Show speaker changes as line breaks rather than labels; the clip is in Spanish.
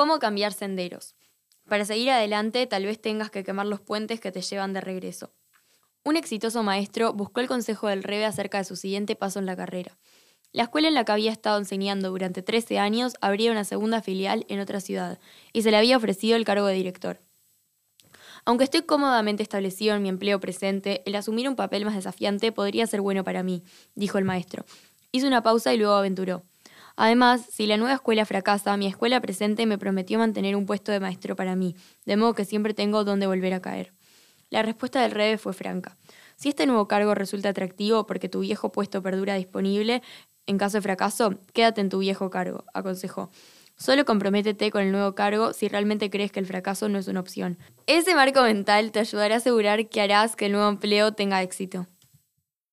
¿Cómo cambiar senderos? Para seguir adelante, tal vez tengas que quemar los puentes que te llevan de regreso. Un exitoso maestro buscó el consejo del Rebe acerca de su siguiente paso en la carrera. La escuela en la que había estado enseñando durante 13 años abría una segunda filial en otra ciudad y se le había ofrecido el cargo de director. Aunque estoy cómodamente establecido en mi empleo presente, el asumir un papel más desafiante podría ser bueno para mí, dijo el maestro. Hizo una pausa y luego aventuró. Además, si la nueva escuela fracasa, mi escuela presente me prometió mantener un puesto de maestro para mí, de modo que siempre tengo donde volver a caer. La respuesta del Rebe fue franca. Si este nuevo cargo resulta atractivo porque tu viejo puesto perdura disponible, en caso de fracaso, quédate en tu viejo cargo, aconsejó. Solo comprométete con el nuevo cargo si realmente crees que el fracaso no es una opción. Ese marco mental te ayudará a asegurar que harás que el nuevo empleo tenga éxito.